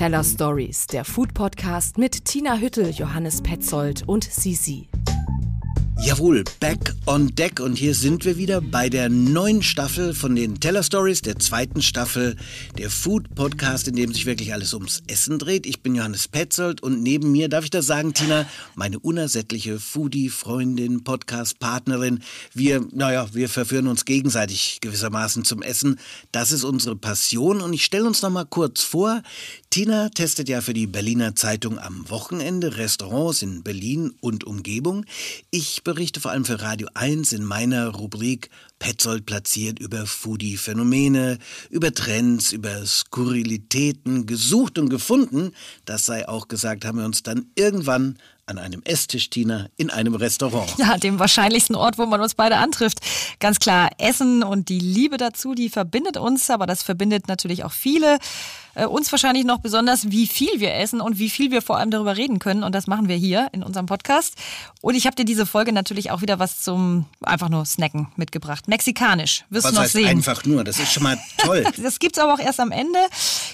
Teller Stories, der Food Podcast mit Tina Hüttel, Johannes Petzold und Sisi. Jawohl, back on deck und hier sind wir wieder bei der neuen Staffel von den Teller Stories, der zweiten Staffel der Food Podcast, in dem sich wirklich alles ums Essen dreht. Ich bin Johannes Petzold und neben mir, darf ich das sagen, Tina, meine unersättliche Foodie-Freundin, Podcast-Partnerin. Wir, naja, wir verführen uns gegenseitig gewissermaßen zum Essen. Das ist unsere Passion und ich stelle uns noch mal kurz vor. Tina testet ja für die Berliner Zeitung am Wochenende Restaurants in Berlin und Umgebung. Ich berichte vor allem für Radio 1 in meiner Rubrik Petzold platziert über Foodie-Phänomene, über Trends, über Skurrilitäten, gesucht und gefunden. Das sei auch gesagt, haben wir uns dann irgendwann an einem Esstisch, Tina, in einem Restaurant. Ja, dem wahrscheinlichsten Ort, wo man uns beide antrifft. Ganz klar, Essen und die Liebe dazu, die verbindet uns, aber das verbindet natürlich auch viele. Äh, uns wahrscheinlich noch besonders, wie viel wir essen und wie viel wir vor allem darüber reden können. Und das machen wir hier in unserem Podcast. Und ich habe dir diese Folge natürlich auch wieder was zum einfach nur Snacken mitgebracht. Mexikanisch. Wirst was du noch heißt sehen. einfach nur? Das ist schon mal toll. das gibt's aber auch erst am Ende.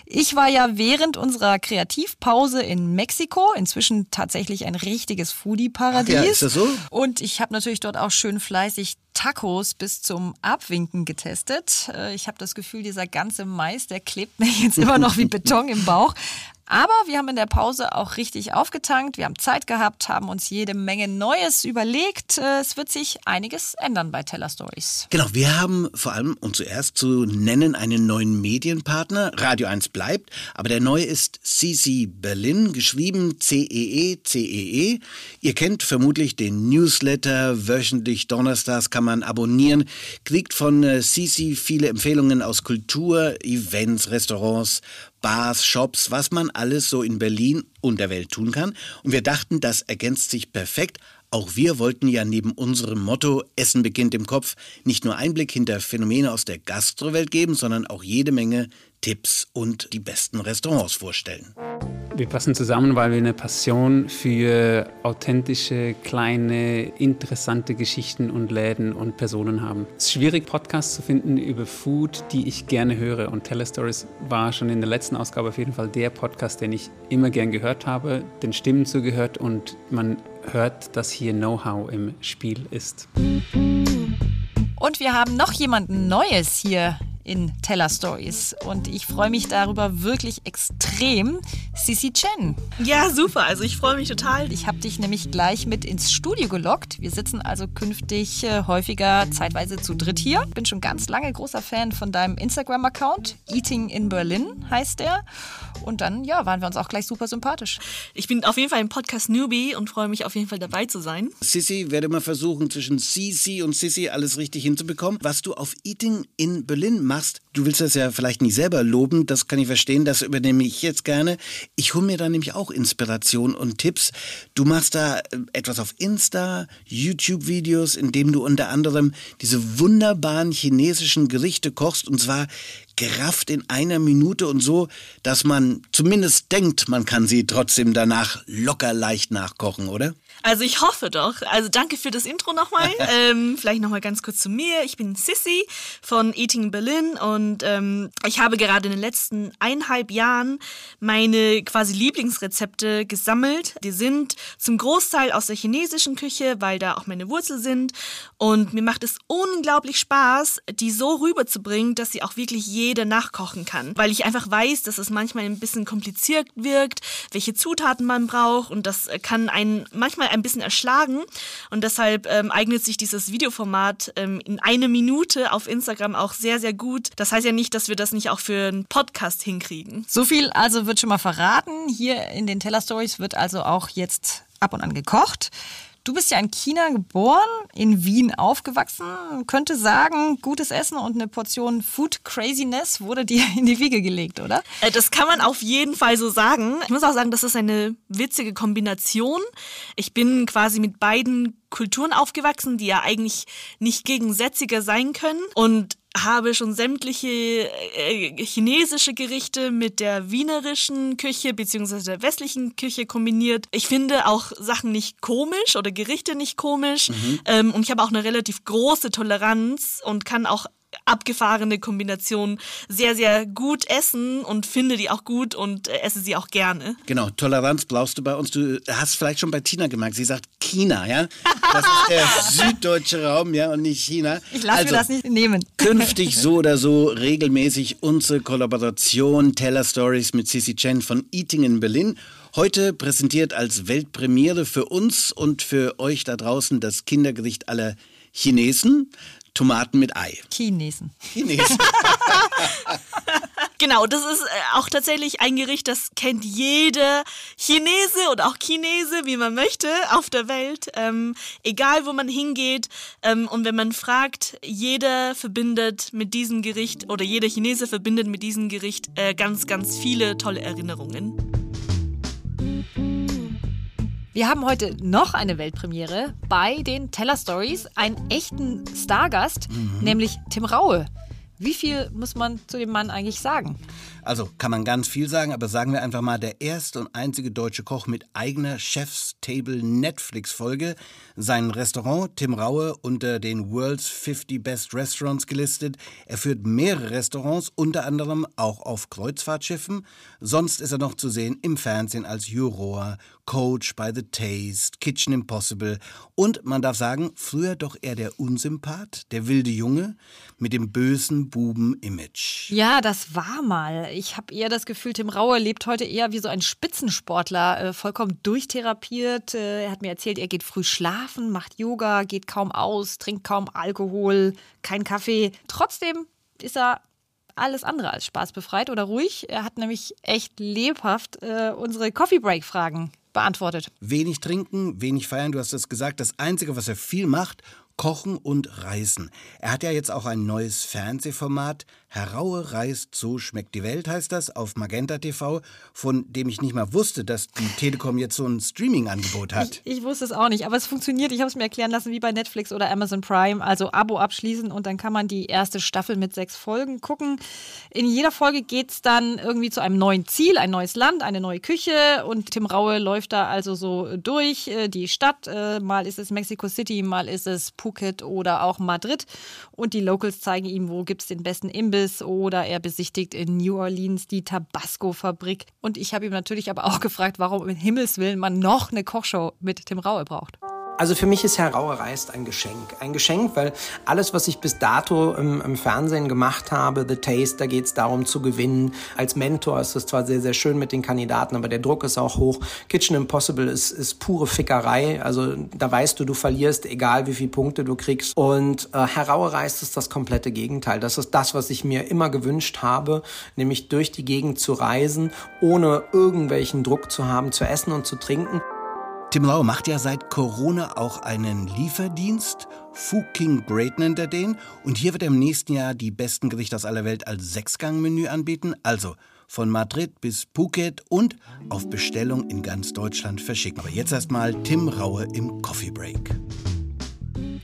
Ich war ja während unserer Kreativpause in Mexiko, inzwischen tatsächlich ein richtiges Foodie-Paradies. Ja, ist das so? Und ich habe natürlich dort auch schön fleißig Tacos bis zum Abwinken getestet. Äh, Ich habe das Gefühl, dieser ganze Mais, der klebt mir jetzt immer noch wie Beton im Bauch. Aber wir haben in der Pause auch richtig aufgetankt. Wir haben Zeit gehabt, haben uns jede Menge Neues überlegt. Äh, Es wird sich einiges ändern bei Teller Stories. Genau, wir haben vor allem, um zuerst zu nennen, einen neuen Medienpartner. Radio 1 bleibt, aber der neue ist CC Berlin, geschrieben C-E-E-C-E-E. Ihr kennt vermutlich den Newsletter, wöchentlich donnerstags kann man abonnieren, kriegt von äh, CC viele Empfehlungen aus Kultur, Events, Restaurants, Bars, Shops, was man alles so in Berlin und der Welt tun kann. Und wir dachten, das ergänzt sich perfekt. Auch wir wollten ja neben unserem Motto Essen beginnt im Kopf nicht nur Einblick hinter Phänomene aus der Gastrowelt geben, sondern auch jede Menge Tipps und die besten Restaurants vorstellen. Wir passen zusammen, weil wir eine Passion für authentische, kleine, interessante Geschichten und Läden und Personen haben. Es ist schwierig, Podcasts zu finden über Food, die ich gerne höre. Und Telestories war schon in der letzten Ausgabe auf jeden Fall der Podcast, den ich immer gern gehört habe, den Stimmen zugehört und man hört, dass hier Know-how im Spiel ist. Und wir haben noch jemanden Neues hier in Teller Stories. Und ich freue mich darüber wirklich extrem. Sissy Chen. Ja, super. Also ich freue mich total. Ich habe dich nämlich gleich mit ins Studio gelockt. Wir sitzen also künftig äh, häufiger zeitweise zu dritt hier. Bin schon ganz lange großer Fan von deinem Instagram-Account. Eating in Berlin heißt der. Und dann, ja, waren wir uns auch gleich super sympathisch. Ich bin auf jeden Fall ein Podcast-Newbie und freue mich auf jeden Fall dabei zu sein. Sissy werde mal versuchen, zwischen Sisi und Sissy alles richtig hinzubekommen. Was du auf Eating in Berlin machst, du willst das ja vielleicht nicht selber loben, das kann ich verstehen, das übernehme ich jetzt gerne. Ich hole mir da nämlich auch Inspiration und Tipps. Du machst da äh, etwas auf Insta, YouTube-Videos, in dem du unter anderem diese wunderbaren chinesischen Gerichte kochst und zwar gerafft in einer Minute und so, dass man zumindest denkt, man kann sie trotzdem danach locker leicht nachkochen, oder? Also ich hoffe doch. Also danke für das Intro nochmal. ähm, vielleicht nochmal ganz kurz zu mir. Ich bin Sissy von Eating Berlin und ähm, ich habe gerade in den letzten eineinhalb Jahren meine quasi Lieblingsrezepte gesammelt. Die sind zum Großteil aus der chinesischen Küche, weil da auch meine Wurzeln sind. Und mir macht es unglaublich Spaß, die so rüberzubringen, dass sie auch wirklich jeder nachkochen kann. Weil ich einfach weiß, dass es manchmal ein bisschen kompliziert wirkt, welche Zutaten man braucht und das kann einen manchmal ein bisschen erschlagen. Und deshalb ähm, eignet sich dieses Videoformat ähm, in eine Minute auf Instagram auch sehr, sehr gut. Das heißt ja nicht, dass wir das nicht auch für einen Podcast hinkriegen. So viel also wird schon mal verraten. Hier in den Teller Stories wird also auch jetzt ab und an gekocht. Du bist ja in China geboren, in Wien aufgewachsen. Könnte sagen, gutes Essen und eine Portion Food Craziness wurde dir in die Wiege gelegt, oder? Äh, Das kann man auf jeden Fall so sagen. Ich muss auch sagen, das ist eine witzige Kombination. Ich bin quasi mit beiden Kulturen aufgewachsen, die ja eigentlich nicht gegensätziger sein können. Und habe schon sämtliche äh, chinesische Gerichte mit der wienerischen Küche bzw. der westlichen Küche kombiniert. Ich finde auch Sachen nicht komisch oder Gerichte nicht komisch. Ähm, und ich habe auch eine relativ große Toleranz und kann auch abgefahrene Kombination sehr, sehr gut essen und finde die auch gut und äh, esse sie auch gerne. Genau, Toleranz brauchst du bei uns. Du hast vielleicht schon bei Tina gemerkt, sie sagt China, ja? Das ist der süddeutsche Raum, ja, und nicht China. Ich lasse also, mir das nicht nehmen. Künftig so oder so regelmäßig unsere Kollaboration Teller Stories mit Sissy Chen von Eating in Berlin. Heute präsentiert als Weltpremiere für uns und für euch da draußen das Kindergericht aller Chinesen. Tomaten mit Ei. Chinesen. Chinesen. genau, das ist äh, auch tatsächlich ein Gericht, das kennt jeder Chinese oder auch Chinese, wie man möchte, auf der Welt. Ähm, egal, wo man hingeht. Ähm, und wenn man fragt, jeder verbindet mit diesem Gericht oder jeder Chinese verbindet mit diesem Gericht äh, ganz, ganz viele tolle Erinnerungen. Wir haben heute noch eine Weltpremiere bei den Teller Stories, einen echten Stargast, mhm. nämlich Tim Raue. Wie viel muss man zu dem Mann eigentlich sagen? Also kann man ganz viel sagen, aber sagen wir einfach mal, der erste und einzige deutsche Koch mit eigener Chef's Table Netflix-Folge. Sein Restaurant Tim Raue unter den World's 50 Best Restaurants gelistet. Er führt mehrere Restaurants, unter anderem auch auf Kreuzfahrtschiffen. Sonst ist er noch zu sehen im Fernsehen als Juror, Coach by the Taste, Kitchen Impossible und man darf sagen, früher doch eher der Unsympath, der wilde Junge mit dem bösen Buben-Image. Ja, das war mal ich habe eher das Gefühl, Tim Raue lebt heute eher wie so ein Spitzensportler, äh, vollkommen durchtherapiert. Äh, er hat mir erzählt, er geht früh schlafen, macht Yoga, geht kaum aus, trinkt kaum Alkohol, kein Kaffee. Trotzdem ist er alles andere als spaßbefreit oder ruhig. Er hat nämlich echt lebhaft äh, unsere Coffee Break Fragen beantwortet. Wenig trinken, wenig feiern, du hast es gesagt. Das Einzige, was er viel macht Kochen und Reisen. Er hat ja jetzt auch ein neues Fernsehformat. Heraue reist, so schmeckt die Welt, heißt das, auf Magenta TV, von dem ich nicht mal wusste, dass die Telekom jetzt so ein Streaming-Angebot hat. Ich, ich, wusste es auch nicht, aber es funktioniert. Ich habe es mir erklären lassen, wie bei Netflix oder Amazon Prime. Also Abo abschließen und dann kann man die erste Staffel mit sechs Folgen gucken. In jeder Folge geht es dann irgendwie zu einem neuen Ziel, ein neues Land, eine neue Küche und Tim Raue läuft da also so durch äh, die Stadt. Äh, mal ist es Mexico City, mal ist es Phuket oder auch Madrid. Und die Locals zeigen ihm, wo gibt es den besten Imbiss oder er besichtigt in New Orleans die Tabasco-Fabrik. Und ich habe ihm natürlich aber auch gefragt, warum im Himmelswillen man noch eine Kochshow mit Tim Raue braucht. Also für mich ist Herr Rauer Reist ein Geschenk. Ein Geschenk, weil alles, was ich bis dato im, im Fernsehen gemacht habe, The Taste, da geht es darum zu gewinnen. Als Mentor ist es zwar sehr, sehr schön mit den Kandidaten, aber der Druck ist auch hoch. Kitchen Impossible ist, ist pure Fickerei. Also da weißt du, du verlierst, egal wie viele Punkte du kriegst. Und äh, Herr Rauer Reist ist das komplette Gegenteil. Das ist das, was ich mir immer gewünscht habe, nämlich durch die Gegend zu reisen, ohne irgendwelchen Druck zu haben, zu essen und zu trinken. Tim Lau macht ja seit Corona auch einen Lieferdienst. Food King Great nennt er den. Und hier wird er im nächsten Jahr die besten Gerichte aus aller Welt als Sechsgang-Menü anbieten. Also von Madrid bis Phuket und auf Bestellung in ganz Deutschland verschicken. Aber jetzt erstmal Tim Raue im Coffee Break.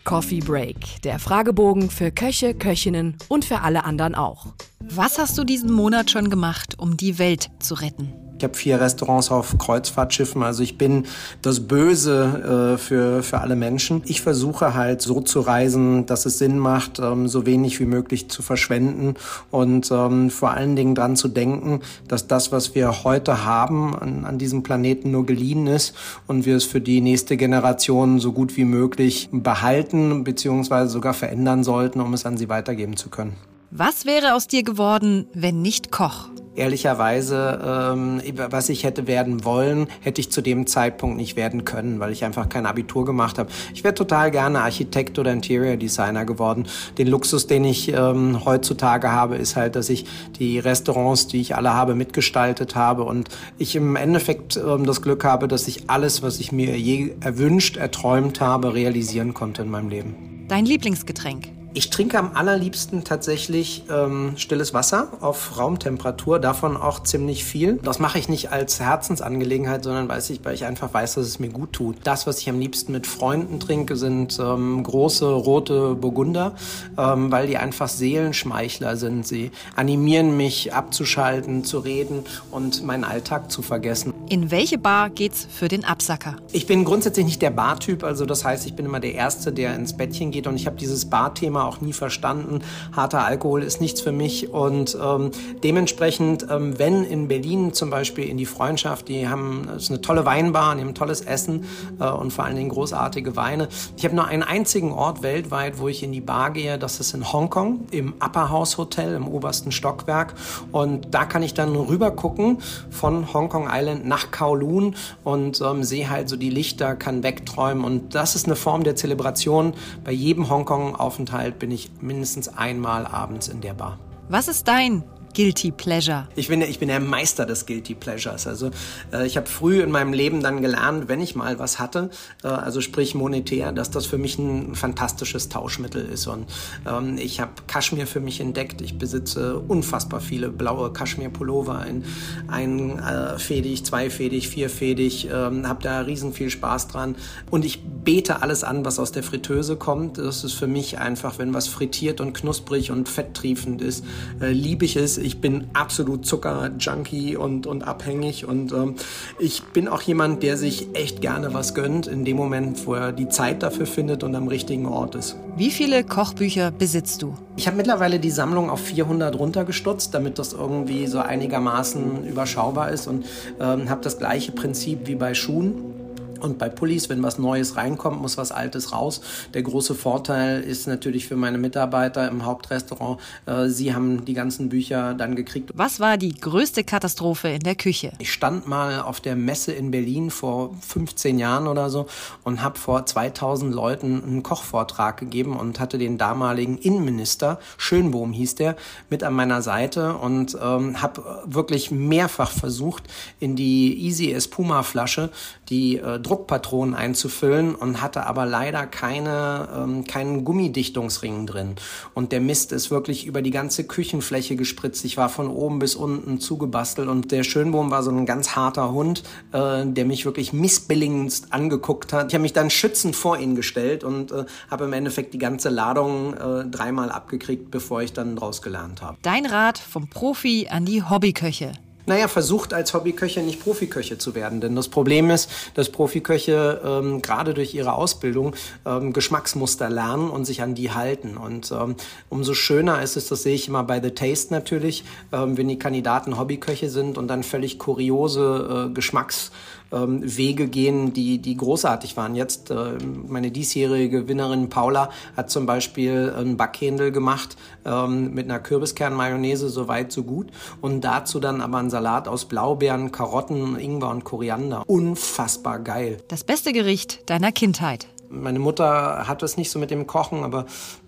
Coffee Break, der Fragebogen für Köche, Köchinnen und für alle anderen auch. Was hast du diesen Monat schon gemacht, um die Welt zu retten? Ich habe vier Restaurants auf Kreuzfahrtschiffen, also ich bin das Böse äh, für, für alle Menschen. Ich versuche halt so zu reisen, dass es Sinn macht, ähm, so wenig wie möglich zu verschwenden und ähm, vor allen Dingen dran zu denken, dass das, was wir heute haben, an, an diesem Planeten nur geliehen ist und wir es für die nächste Generation so gut wie möglich behalten bzw. sogar verändern sollten, um es an sie weitergeben zu können. Was wäre aus dir geworden, wenn nicht Koch? Ehrlicherweise, ähm, was ich hätte werden wollen, hätte ich zu dem Zeitpunkt nicht werden können, weil ich einfach kein Abitur gemacht habe. Ich wäre total gerne Architekt oder Interior Designer geworden. Den Luxus, den ich ähm, heutzutage habe, ist halt, dass ich die Restaurants, die ich alle habe, mitgestaltet habe und ich im Endeffekt ähm, das Glück habe, dass ich alles, was ich mir je erwünscht, erträumt habe, realisieren konnte in meinem Leben. Dein Lieblingsgetränk? Ich trinke am allerliebsten tatsächlich ähm, stilles Wasser auf Raumtemperatur, davon auch ziemlich viel. Das mache ich nicht als Herzensangelegenheit, sondern weiß ich, weil ich einfach weiß, dass es mir gut tut. Das, was ich am liebsten mit Freunden trinke, sind ähm, große rote Burgunder, ähm, weil die einfach Seelenschmeichler sind. Sie animieren mich abzuschalten, zu reden und meinen Alltag zu vergessen. In welche Bar geht's für den Absacker? Ich bin grundsätzlich nicht der Bartyp, also das heißt, ich bin immer der Erste, der ins Bettchen geht und ich habe dieses Barthema auch nie verstanden. Harter Alkohol ist nichts für mich und ähm, dementsprechend, ähm, wenn in Berlin zum Beispiel in die Freundschaft, die haben, ist eine tolle Weinbar, die haben tolles Essen äh, und vor allen Dingen großartige Weine. Ich habe nur einen einzigen Ort weltweit, wo ich in die Bar gehe, das ist in Hongkong, im Upper House Hotel im obersten Stockwerk und da kann ich dann rüber gucken von Hongkong Island nach Kowloon und ähm, sehe halt so die Lichter, kann wegträumen und das ist eine Form der Zelebration. Bei jedem Hongkong-Aufenthalt bin ich mindestens einmal abends in der Bar. Was ist dein Guilty Pleasure? Ich bin, ich bin der Meister des Guilty Pleasures. Also äh, ich habe früh in meinem Leben dann gelernt, wenn ich mal was hatte, äh, also sprich monetär, dass das für mich ein fantastisches Tauschmittel ist. Und ähm, ich habe Kaschmir für mich entdeckt. Ich besitze unfassbar viele blaue Kaschmir-Pullover, ein, ein äh, fädig, zweifädig, vierfädig, ähm, habe da riesen viel Spaß dran. Und ich bete alles an, was aus der Fritteuse kommt. Das ist für mich einfach, wenn was frittiert und knusprig und fetttriefend ist, äh, liebe ich es ich bin absolut Zucker-Junkie und, und abhängig und ähm, ich bin auch jemand, der sich echt gerne was gönnt in dem Moment, wo er die Zeit dafür findet und am richtigen Ort ist. Wie viele Kochbücher besitzt du? Ich habe mittlerweile die Sammlung auf 400 runtergestutzt, damit das irgendwie so einigermaßen überschaubar ist und ähm, habe das gleiche Prinzip wie bei Schuhen. Und bei Pullis, wenn was Neues reinkommt, muss was Altes raus. Der große Vorteil ist natürlich für meine Mitarbeiter im Hauptrestaurant, äh, sie haben die ganzen Bücher dann gekriegt. Was war die größte Katastrophe in der Küche? Ich stand mal auf der Messe in Berlin vor 15 Jahren oder so und habe vor 2000 Leuten einen Kochvortrag gegeben und hatte den damaligen Innenminister, Schönbohm hieß der, mit an meiner Seite und ähm, habe wirklich mehrfach versucht, in die Easy Espuma Flasche die äh, Druckpatronen einzufüllen und hatte aber leider keine, ähm, keinen Gummidichtungsring drin. Und der Mist ist wirklich über die ganze Küchenfläche gespritzt. Ich war von oben bis unten zugebastelt und der Schönbohm war so ein ganz harter Hund, äh, der mich wirklich missbilligend angeguckt hat. Ich habe mich dann schützend vor ihn gestellt und äh, habe im Endeffekt die ganze Ladung äh, dreimal abgekriegt, bevor ich dann draus gelernt habe. Dein Rat vom Profi an die Hobbyköche naja, versucht als Hobbyköche nicht Profiköche zu werden. Denn das Problem ist, dass Profiköche ähm, gerade durch ihre Ausbildung ähm, Geschmacksmuster lernen und sich an die halten. Und ähm, umso schöner ist es, das sehe ich immer bei The Taste natürlich, ähm, wenn die Kandidaten Hobbyköche sind und dann völlig kuriose äh, Geschmacks ähm, Wege gehen, die, die großartig waren. Jetzt äh, meine diesjährige Gewinnerin Paula hat zum Beispiel einen Backhändel gemacht ähm, mit einer Kürbiskernmayonnaise, so weit, so gut. Und dazu dann aber einen Salat aus Blaubeeren, Karotten, Ingwer und Koriander. Unfassbar geil. Das beste Gericht deiner Kindheit. Meine Mutter hat es nicht so mit dem Kochen, aber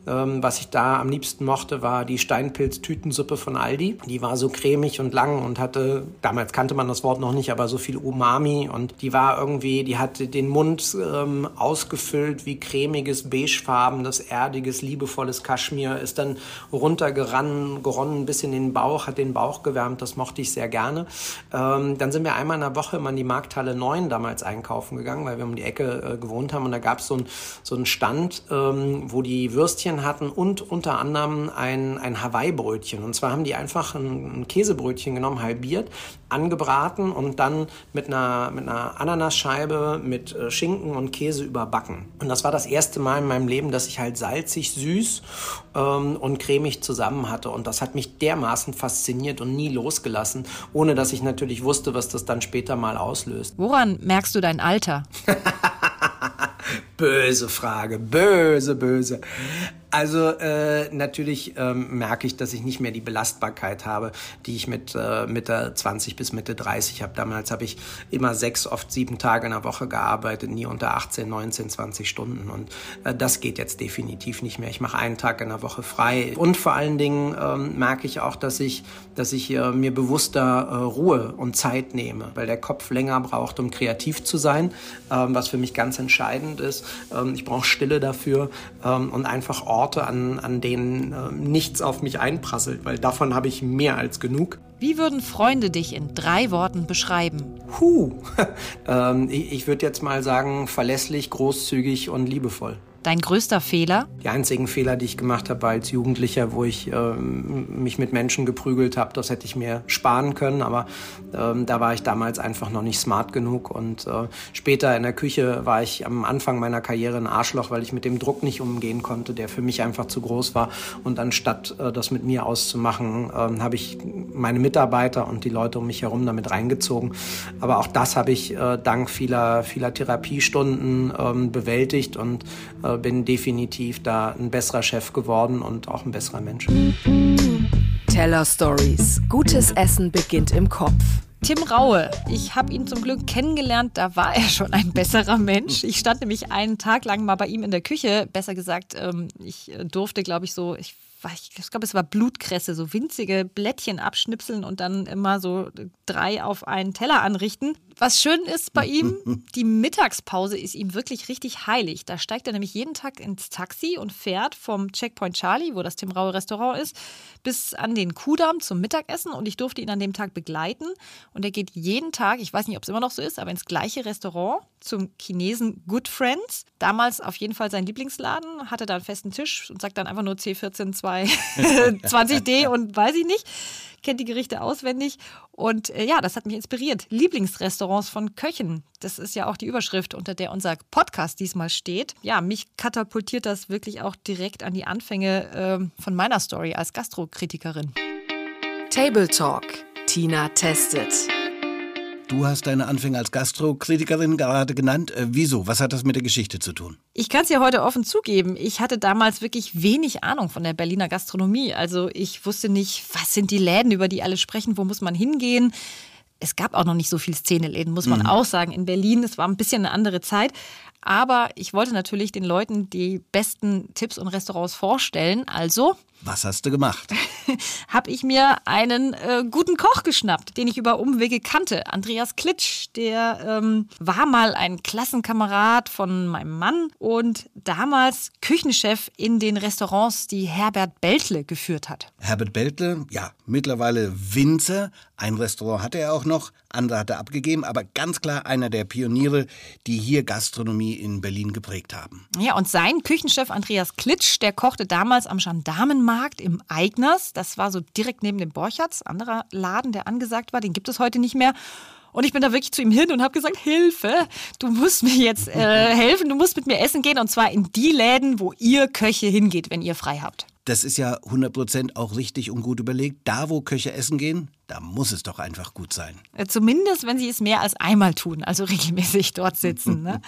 ähm, was ich da am liebsten mochte, war die Steinpilz-Tütensuppe von Aldi. Die war so cremig und lang und hatte, damals kannte man das Wort noch nicht, aber so viel Umami und die war irgendwie, die hatte den Mund ähm, ausgefüllt wie cremiges, beigefarbenes, erdiges, liebevolles Kaschmir, ist dann runtergerannt, geronnen bis in den Bauch, hat den Bauch gewärmt, das mochte ich sehr gerne. Ähm, dann sind wir einmal in der Woche immer in die Markthalle 9 damals einkaufen gegangen, weil wir um die Ecke äh, gewohnt haben und da gab es so, ein, so einen Stand, ähm, wo die Würstchen Brötchen hatten und unter anderem ein, ein Hawaii-Brötchen. Und zwar haben die einfach ein, ein, Käsebrötchen genommen, halbiert, angebraten und dann mit einer, mit einer Ananasscheibe mit äh, Schinken und Käse überbacken. Und das war das erste Mal in meinem Leben, dass ich halt salzig, süß ähm, und cremig zusammen hatte. Und das hat mich dermaßen fasziniert und nie losgelassen, ohne dass ich natürlich wusste, was das dann später mal auslöst. Woran merkst du dein Alter? böse Frage, böse, böse. Also äh, natürlich ähm, merke ich, dass ich nicht mehr die Belastbarkeit habe, die ich mit äh, Mitte 20 bis Mitte 30 habe. Damals habe ich immer sechs, oft sieben Tage in der Woche gearbeitet, nie unter 18, 19, 20 Stunden. Und äh, das geht jetzt definitiv nicht mehr. Ich mache einen Tag in der Woche frei. Und vor allen Dingen ähm, merke ich auch, dass ich, dass ich äh, mir bewusster äh, Ruhe und Zeit nehme, weil der Kopf länger braucht, um kreativ zu sein, ähm, was für mich ganz entscheidend ist. Ähm, ich brauche Stille dafür ähm, und einfach Orte, an, an denen äh, nichts auf mich einprasselt, weil davon habe ich mehr als genug. Wie würden Freunde dich in drei Worten beschreiben? Huh, ähm, ich, ich würde jetzt mal sagen, verlässlich, großzügig und liebevoll. Dein größter Fehler? Die einzigen Fehler, die ich gemacht habe als Jugendlicher, wo ich äh, mich mit Menschen geprügelt habe, das hätte ich mir sparen können, aber äh, da war ich damals einfach noch nicht smart genug und äh, später in der Küche war ich am Anfang meiner Karriere ein Arschloch, weil ich mit dem Druck nicht umgehen konnte, der für mich einfach zu groß war und anstatt äh, das mit mir auszumachen, äh, habe ich meine Mitarbeiter und die Leute um mich herum damit reingezogen, aber auch das habe ich äh, dank vieler, vieler Therapiestunden ähm, bewältigt und äh, bin definitiv da ein besserer Chef geworden und auch ein besserer Mensch. Teller Stories. Gutes Essen beginnt im Kopf. Tim Raue. Ich habe ihn zum Glück kennengelernt, da war er schon ein besserer Mensch. Ich stand nämlich einen Tag lang mal bei ihm in der Küche. Besser gesagt, ähm, ich durfte, glaube ich, so, ich ich glaube, es war Blutkresse, so winzige Blättchen abschnipseln und dann immer so drei auf einen Teller anrichten. Was schön ist bei ihm, die Mittagspause ist ihm wirklich richtig heilig. Da steigt er nämlich jeden Tag ins Taxi und fährt vom Checkpoint Charlie, wo das Tim Raue Restaurant ist, bis an den Kudamm zum Mittagessen und ich durfte ihn an dem Tag begleiten. Und er geht jeden Tag, ich weiß nicht, ob es immer noch so ist, aber ins gleiche Restaurant zum Chinesen Good Friends. Damals auf jeden Fall sein Lieblingsladen, hatte da einen festen Tisch und sagt dann einfach nur C14 220D und weiß ich nicht kennt die Gerichte auswendig. Und äh, ja, das hat mich inspiriert. Lieblingsrestaurants von Köchen. Das ist ja auch die Überschrift, unter der unser Podcast diesmal steht. Ja, mich katapultiert das wirklich auch direkt an die Anfänge äh, von meiner Story als Gastrokritikerin. Table Talk. Tina testet. Du hast deine Anfänge als Gastrokritikerin gerade genannt. Äh, wieso? Was hat das mit der Geschichte zu tun? Ich kann es ja heute offen zugeben. Ich hatte damals wirklich wenig Ahnung von der Berliner Gastronomie. Also ich wusste nicht, was sind die Läden, über die alle sprechen, wo muss man hingehen. Es gab auch noch nicht so viele Szeneläden, muss man mhm. auch sagen, in Berlin. Es war ein bisschen eine andere Zeit. Aber ich wollte natürlich den Leuten die besten Tipps und Restaurants vorstellen. Also was hast du gemacht? Habe ich mir einen äh, guten Koch geschnappt, den ich über Umwege kannte. Andreas Klitsch, der ähm, war mal ein Klassenkamerad von meinem Mann und damals Küchenchef in den Restaurants, die Herbert Beltle geführt hat. Herbert Beltle, ja, mittlerweile Winzer. Ein Restaurant hatte er auch noch, andere hat er abgegeben, aber ganz klar einer der Pioniere, die hier Gastronomie in Berlin geprägt haben. Ja, und sein Küchenchef Andreas Klitsch, der kochte damals am Gendarmenmarkt im Eigners. Das war so direkt neben dem Borchards, anderer Laden, der angesagt war. Den gibt es heute nicht mehr. Und ich bin da wirklich zu ihm hin und habe gesagt, Hilfe, du musst mir jetzt äh, helfen, du musst mit mir essen gehen und zwar in die Läden, wo ihr Köche hingeht, wenn ihr frei habt. Das ist ja 100% auch richtig und gut überlegt. Da, wo Köche essen gehen, da muss es doch einfach gut sein. Äh, zumindest, wenn sie es mehr als einmal tun, also regelmäßig dort sitzen. ne?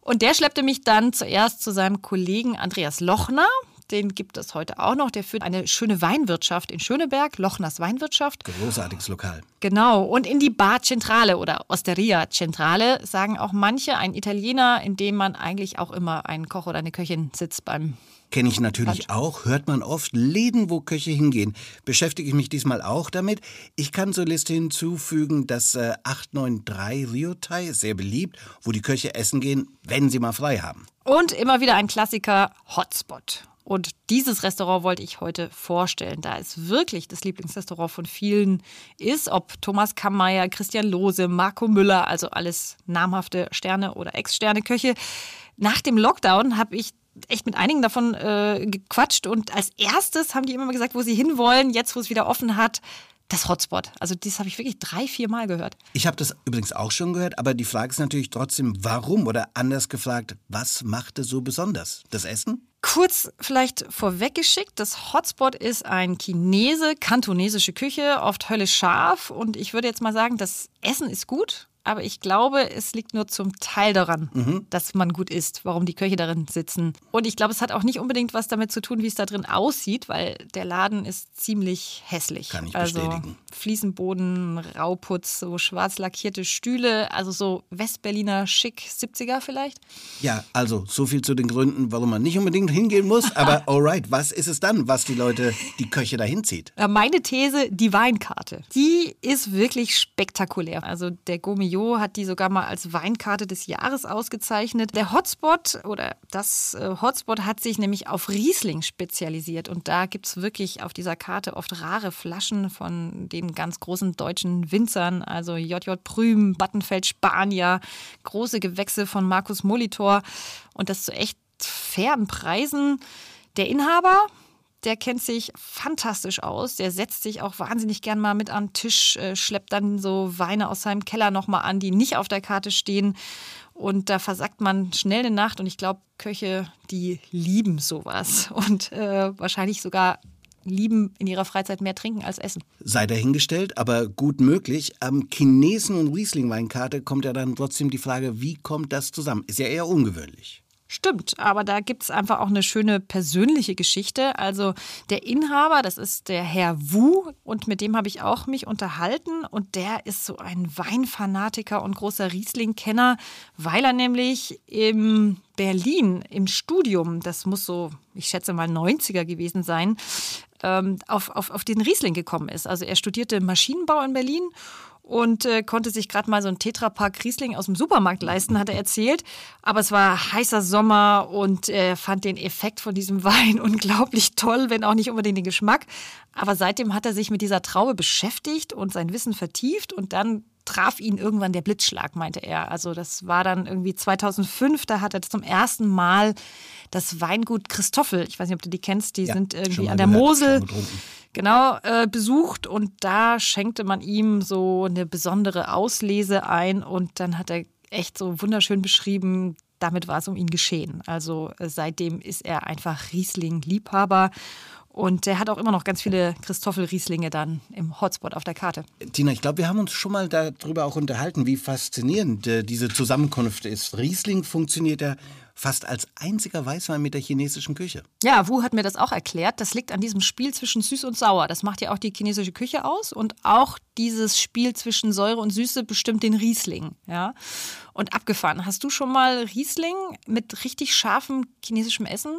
Und der schleppte mich dann zuerst zu seinem Kollegen Andreas Lochner den gibt es heute auch noch. Der führt eine schöne Weinwirtschaft in Schöneberg, Lochners Weinwirtschaft. Großartiges Lokal. Genau. Und in die Bar Centrale oder Osteria Centrale sagen auch manche, ein Italiener, in dem man eigentlich auch immer ein Koch oder eine Köchin sitzt beim Kenne ich natürlich auch, hört man oft. Läden, wo Köche hingehen. Beschäftige ich mich diesmal auch damit. Ich kann zur Liste hinzufügen, dass äh, 893 Ryotai sehr beliebt, wo die Köche essen gehen, wenn sie mal frei haben. Und immer wieder ein Klassiker, Hotspot. Und dieses Restaurant wollte ich heute vorstellen, da es wirklich das Lieblingsrestaurant von vielen ist, ob Thomas Kammeier, Christian Lose, Marco Müller, also alles namhafte Sterne- oder Ex-Sterne-Köche. Nach dem Lockdown habe ich echt mit einigen davon äh, gequatscht und als erstes haben die immer mal gesagt, wo sie hinwollen, jetzt wo es wieder offen hat, das Hotspot. Also das habe ich wirklich drei, vier Mal gehört. Ich habe das übrigens auch schon gehört, aber die Frage ist natürlich trotzdem, warum? Oder anders gefragt, was machte so besonders? Das Essen? Kurz vielleicht vorweggeschickt, das Hotspot ist ein Chinese, kantonesische Küche, oft höllisch scharf und ich würde jetzt mal sagen, das Essen ist gut, aber ich glaube, es liegt nur zum Teil daran, mhm. dass man gut isst, warum die Köche darin sitzen. Und ich glaube, es hat auch nicht unbedingt was damit zu tun, wie es da drin aussieht, weil der Laden ist ziemlich hässlich. Kann ich also bestätigen. Fliesenboden, Rauputz, so schwarz lackierte Stühle, also so Westberliner Schick 70er vielleicht. Ja, also so viel zu den Gründen, warum man nicht unbedingt hingehen muss. Aber alright, was ist es dann, was die Leute, die Köche dahin zieht? Meine These, die Weinkarte. Die ist wirklich spektakulär. Also der Gourmet Rio hat die sogar mal als Weinkarte des Jahres ausgezeichnet. Der Hotspot oder das äh, Hotspot hat sich nämlich auf Riesling spezialisiert. Und da gibt es wirklich auf dieser Karte oft rare Flaschen von den ganz großen deutschen Winzern, also JJ Prüm, Battenfeld Spanier, große Gewächse von Markus Molitor. Und das zu echt fairen Preisen. Der Inhaber, der kennt sich fantastisch aus. Der setzt sich auch wahnsinnig gern mal mit an den Tisch, äh, schleppt dann so Weine aus seinem Keller nochmal an, die nicht auf der Karte stehen. Und da versackt man schnell eine Nacht. Und ich glaube, Köche, die lieben sowas. Und äh, wahrscheinlich sogar lieben in ihrer Freizeit mehr trinken als essen. Sei dahingestellt, aber gut möglich. Am Chinesen- und Riesling-Weinkarte kommt ja dann trotzdem die Frage, wie kommt das zusammen? Ist ja eher ungewöhnlich. Stimmt, aber da gibt es einfach auch eine schöne persönliche Geschichte. Also der Inhaber, das ist der Herr Wu und mit dem habe ich auch mich unterhalten und der ist so ein Weinfanatiker und großer Riesling-Kenner, weil er nämlich in Berlin im Studium, das muss so, ich schätze mal 90er gewesen sein, ähm, auf, auf, auf den Riesling gekommen ist. Also er studierte Maschinenbau in Berlin und äh, konnte sich gerade mal so ein Tetrapack Riesling aus dem Supermarkt leisten, hat er erzählt. Aber es war heißer Sommer und er fand den Effekt von diesem Wein unglaublich toll, wenn auch nicht unbedingt den Geschmack. Aber seitdem hat er sich mit dieser Traube beschäftigt und sein Wissen vertieft und dann traf ihn irgendwann der Blitzschlag, meinte er. Also das war dann irgendwie 2005, da hat er zum ersten Mal das Weingut Christoffel, ich weiß nicht, ob du die kennst, die Ja, sind irgendwie an der Mosel, genau, äh, besucht und da schenkte man ihm so eine besondere Auslese ein und dann hat er echt so wunderschön beschrieben, damit war es um ihn geschehen. Also äh, seitdem ist er einfach Riesling-Liebhaber und er hat auch immer noch ganz viele Christoffel-Rieslinge dann im Hotspot auf der Karte. Tina, ich glaube, wir haben uns schon mal darüber auch unterhalten, wie faszinierend äh, diese Zusammenkunft ist. Riesling funktioniert ja fast als einziger Weißwein mit der chinesischen Küche. Ja, Wu hat mir das auch erklärt. Das liegt an diesem Spiel zwischen süß und sauer. Das macht ja auch die chinesische Küche aus. Und auch dieses Spiel zwischen Säure und Süße bestimmt den Riesling. Ja? Und abgefahren. Hast du schon mal Riesling mit richtig scharfem chinesischem Essen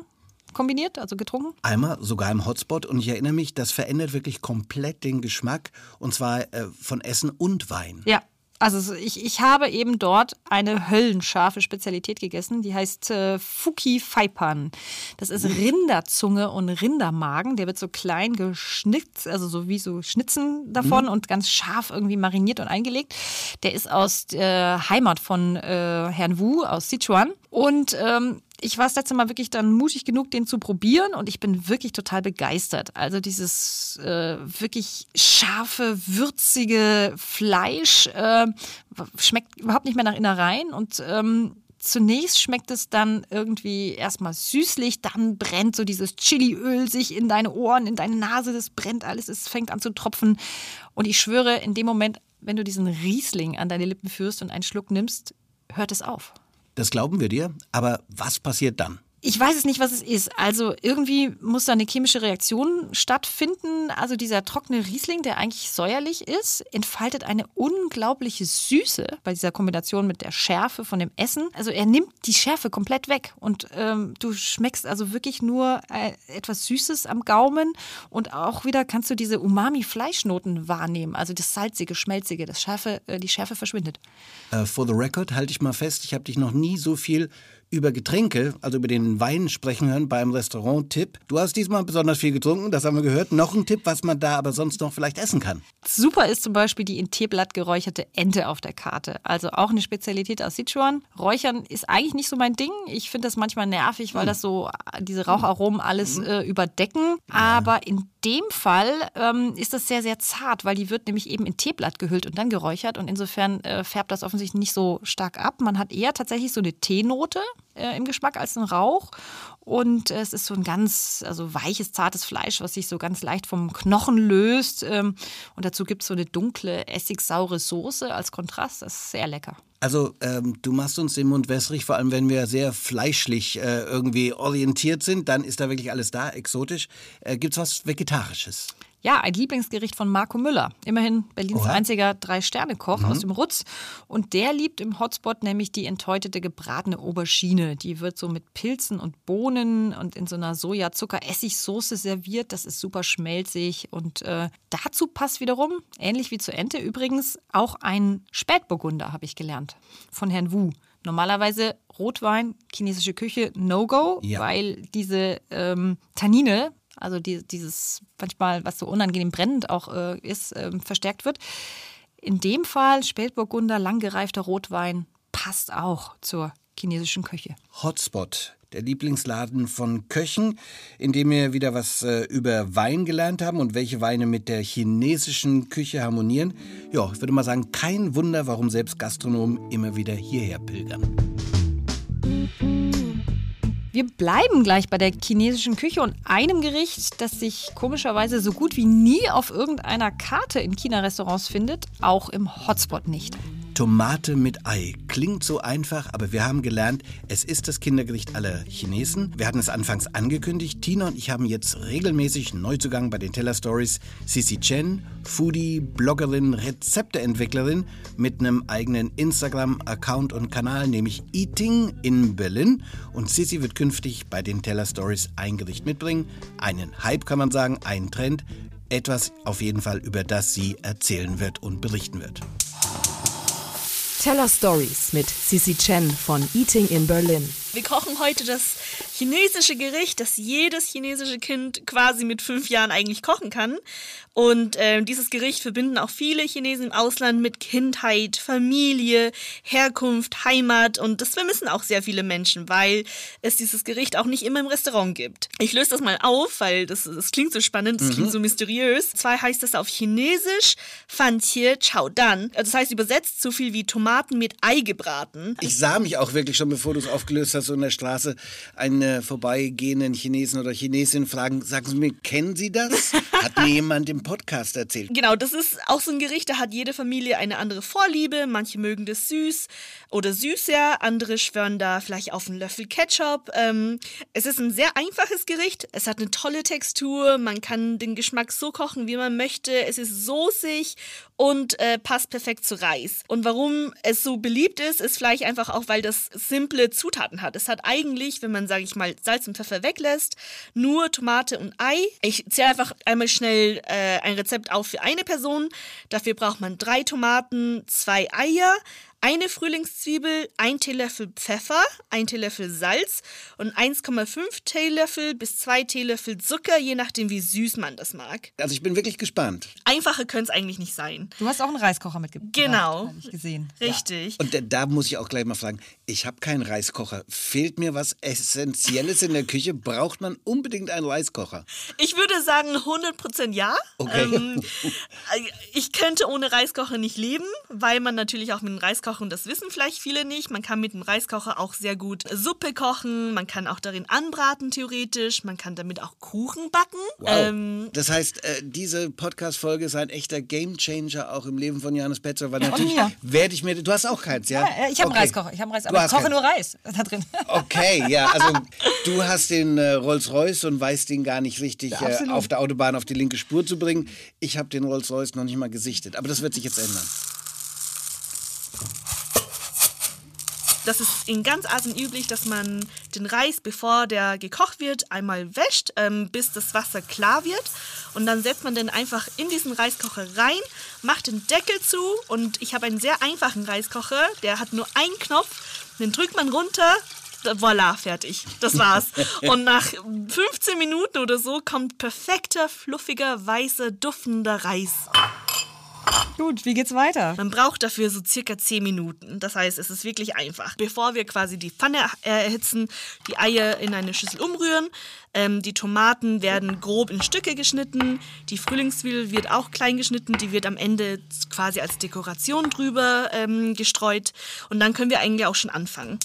kombiniert, also getrunken? Einmal sogar im Hotspot und ich erinnere mich, das verändert wirklich komplett den Geschmack und zwar äh, von Essen und Wein. Ja. Also ich, ich habe eben dort eine höllenscharfe Spezialität gegessen, die heißt äh, Fuki Faipan. Das ist Rinderzunge und Rindermagen. Der wird so klein geschnitzt, also so wie so Schnitzen davon und ganz scharf irgendwie mariniert und eingelegt. Der ist aus der Heimat von äh, Herrn Wu aus Sichuan. Und ähm, ich war das letzte Mal wirklich dann mutig genug, den zu probieren und ich bin wirklich total begeistert. Also dieses äh, wirklich scharfe, würzige Fleisch äh, schmeckt überhaupt nicht mehr nach Innereien und ähm, Zunächst schmeckt es dann irgendwie erstmal süßlich, dann brennt so dieses Chiliöl sich in deine Ohren, in deine Nase, das brennt alles, es fängt an zu tropfen. Und ich schwöre, in dem Moment, wenn du diesen Riesling an deine Lippen führst und einen Schluck nimmst, hört es auf. Das glauben wir dir, aber was passiert dann? Ich weiß es nicht, was es ist. Also irgendwie muss da eine chemische Reaktion stattfinden. Also dieser trockene Riesling, der eigentlich säuerlich ist, entfaltet eine unglaubliche Süße bei dieser Kombination mit der Schärfe von dem Essen. Also er nimmt die Schärfe komplett weg und ähm, du schmeckst also wirklich nur äh, etwas Süßes am Gaumen und auch wieder kannst du diese Umami-Fleischnoten wahrnehmen. Also das salzige, schmelzige, das Schärfe, äh, die Schärfe verschwindet. Äh, for the record halte ich mal fest, ich habe dich noch nie so viel über Getränke, also über den Wein sprechen hören beim Restaurant-Tipp. Du hast diesmal besonders viel getrunken, das haben wir gehört. Noch ein Tipp, was man da aber sonst noch vielleicht essen kann. Super ist zum Beispiel die in Teeblatt geräucherte Ente auf der Karte. Also auch eine Spezialität aus Sichuan. Räuchern ist eigentlich nicht so mein Ding. Ich finde das manchmal nervig, weil das so äh, diese Raucharomen alles äh, überdecken. Aber in dem Fall ähm, ist das sehr, sehr zart, weil die wird nämlich eben in Teeblatt gehüllt und dann geräuchert. Und insofern äh, färbt das offensichtlich nicht so stark ab. Man hat eher tatsächlich so eine Teenote äh, im Geschmack als ein Rauch. Und es ist so ein ganz also weiches, zartes Fleisch, was sich so ganz leicht vom Knochen löst. Ähm, und dazu gibt es so eine dunkle, essigsaure Soße als Kontrast. Das ist sehr lecker. Also ähm, du machst uns den Mund wässrig, vor allem wenn wir sehr fleischlich äh, irgendwie orientiert sind, dann ist da wirklich alles da, exotisch. Äh, gibt's was Vegetarisches? Ja, ein Lieblingsgericht von Marco Müller. Immerhin Berlins Oha. einziger Drei-Sterne-Koch aus dem Rutz. Und der liebt im Hotspot nämlich die enthäutete gebratene Aubergine. Die wird so mit Pilzen und Bohnen und in so einer Sojazucker-Essigsoße serviert. Das ist super schmelzig. Und äh, dazu passt wiederum, ähnlich wie zur Ente übrigens, auch ein Spätburgunder, habe ich gelernt, von Herrn Wu. Normalerweise Rotwein, chinesische Küche, No-Go, Ja. weil diese ähm, Tannine, also die, dieses manchmal, was so unangenehm brennend auch äh, ist, ähm, verstärkt wird. In dem Fall Spätburgunder, langgereifter Rotwein passt auch zur chinesischen Küche. Hotspot. der Lieblingsladen von Köchen, in dem wir wieder was äh, über Wein gelernt haben und welche Weine mit der chinesischen Küche harmonieren. Ja, ich würde mal sagen, kein Wunder, warum selbst Gastronomen immer wieder hierher pilgern. Wir bleiben gleich bei der chinesischen Küche und einem Gericht, das sich komischerweise so gut wie nie auf irgendeiner Karte in China-Restaurants findet, auch im Hotspot nicht. Tomate mit Ei. Klingt so einfach, aber wir haben gelernt, es ist das Kindergericht aller Chinesen. Wir hatten es anfangs angekündigt. Tina und ich haben jetzt regelmäßig Neuzugang bei den Teller Stories. Sisi Chen, Foodie, Bloggerin, Rezepteentwicklerin mit einem eigenen Instagram-Account und Kanal, nämlich Eating in Berlin. Und Sisi wird künftig bei den Teller Stories ein Gericht mitbringen. Einen Hype kann man sagen, einen Trend. Etwas auf jeden Fall, über das sie erzählen wird und berichten wird. Teller Stories mit Sisi Chen von Eating in Berlin. Wir kochen heute das chinesische Gericht, das jedes chinesische Kind quasi mit fünf Jahren eigentlich kochen kann. Und äh, dieses Gericht verbinden auch viele Chinesen im Ausland mit Kindheit, Familie, Herkunft, Heimat. Und das vermissen auch sehr viele Menschen, weil es dieses Gericht auch nicht immer im Restaurant gibt. Ich löse das mal auf, weil das, das klingt so spannend, das mhm. klingt so mysteriös. Zwei heißt das auf Chinesisch Fan Qie Chao Dan. Das heißt übersetzt so viel wie Tomaten mit Ei gebraten. Ich sah mich auch wirklich schon, bevor du es aufgelöst hast, so in der Straße einen äh, vorbeigehenden Chinesen oder Chinesin fragen, sagen Sie mir, kennen Sie das? Hat mir jemand im Podcast erzählt. Genau, das ist auch so ein Gericht, da hat jede Familie eine andere Vorliebe. Manche mögen das süß oder süßer, andere schwören da vielleicht auf einen Löffel Ketchup. Ähm, es ist ein sehr einfaches Gericht. Es hat eine tolle Textur. Man kann den Geschmack so kochen, wie man möchte. Es ist soßig und äh, passt perfekt zu Reis. Und warum es so beliebt ist, ist vielleicht einfach auch, weil das simple Zutaten hat. Es hat eigentlich, wenn man, sage ich mal, Salz und Pfeffer weglässt, nur Tomate und Ei. Ich zähle einfach einmal schnell äh, ein Rezept auf für eine Person. Dafür braucht man drei Tomaten, zwei Eier, eine Frühlingszwiebel, ein Teelöffel Pfeffer, ein Teelöffel Salz und 1,5 Teelöffel bis 2 Teelöffel Zucker, je nachdem, wie süß man das mag. Also ich bin wirklich gespannt. Einfacher könnte es eigentlich nicht sein. Du hast auch einen Reiskocher mitgebracht. Genau. Habe ich gesehen. Richtig. Ja. Und da, da, muss ich auch gleich mal fragen, ich habe keinen Reiskocher. Fehlt mir was Essentielles in der Küche? Braucht man unbedingt einen Reiskocher? Ich würde sagen 100% ja. Okay. Ähm, ich könnte ohne Reiskocher nicht leben, weil man natürlich auch mit einem Reiskocher kochen, das wissen vielleicht viele nicht. Man kann mit dem Reiskocher auch sehr gut Suppe kochen, man kann auch darin anbraten theoretisch, man kann damit auch Kuchen backen. Wow. Ähm, das heißt, äh, diese Podcast-Folge ist ein echter Gamechanger auch im Leben von Johannes Petzer, weil natürlich werde ich mir, du hast auch keins, ja? ja ich habe okay. einen Reiskocher, ich habe Reis, aber ich koche keinen. nur Reis da drin. Okay, ja, also du hast den äh, Rolls-Royce und weißt den gar nicht richtig ja, äh, auf der Autobahn auf die linke Spur zu bringen. Ich habe den Rolls-Royce noch nicht mal gesichtet, aber das wird sich jetzt ändern. Das ist in ganz Asien üblich, dass man den Reis, bevor der gekocht wird, einmal wäscht, ähm, bis das Wasser klar wird. Und dann setzt man den einfach in diesen Reiskocher rein, macht den Deckel zu und ich habe einen sehr einfachen Reiskocher, der hat nur einen Knopf, den drückt man runter, voilà, fertig. Das war's. Und nach 15 Minuten oder so kommt perfekter, fluffiger, weißer, duftender Reis. Gut, wie geht's weiter? Man braucht dafür so circa 10 Minuten. Das heißt, es ist wirklich einfach. Bevor wir quasi die Pfanne erhitzen, die Eier in eine Schüssel umrühren. Ähm, die Tomaten werden grob in Stücke geschnitten. Die Frühlingszwiebel wird auch klein geschnitten. Die wird am Ende quasi als Dekoration drüber ähm, gestreut. Und dann können wir eigentlich auch schon anfangen.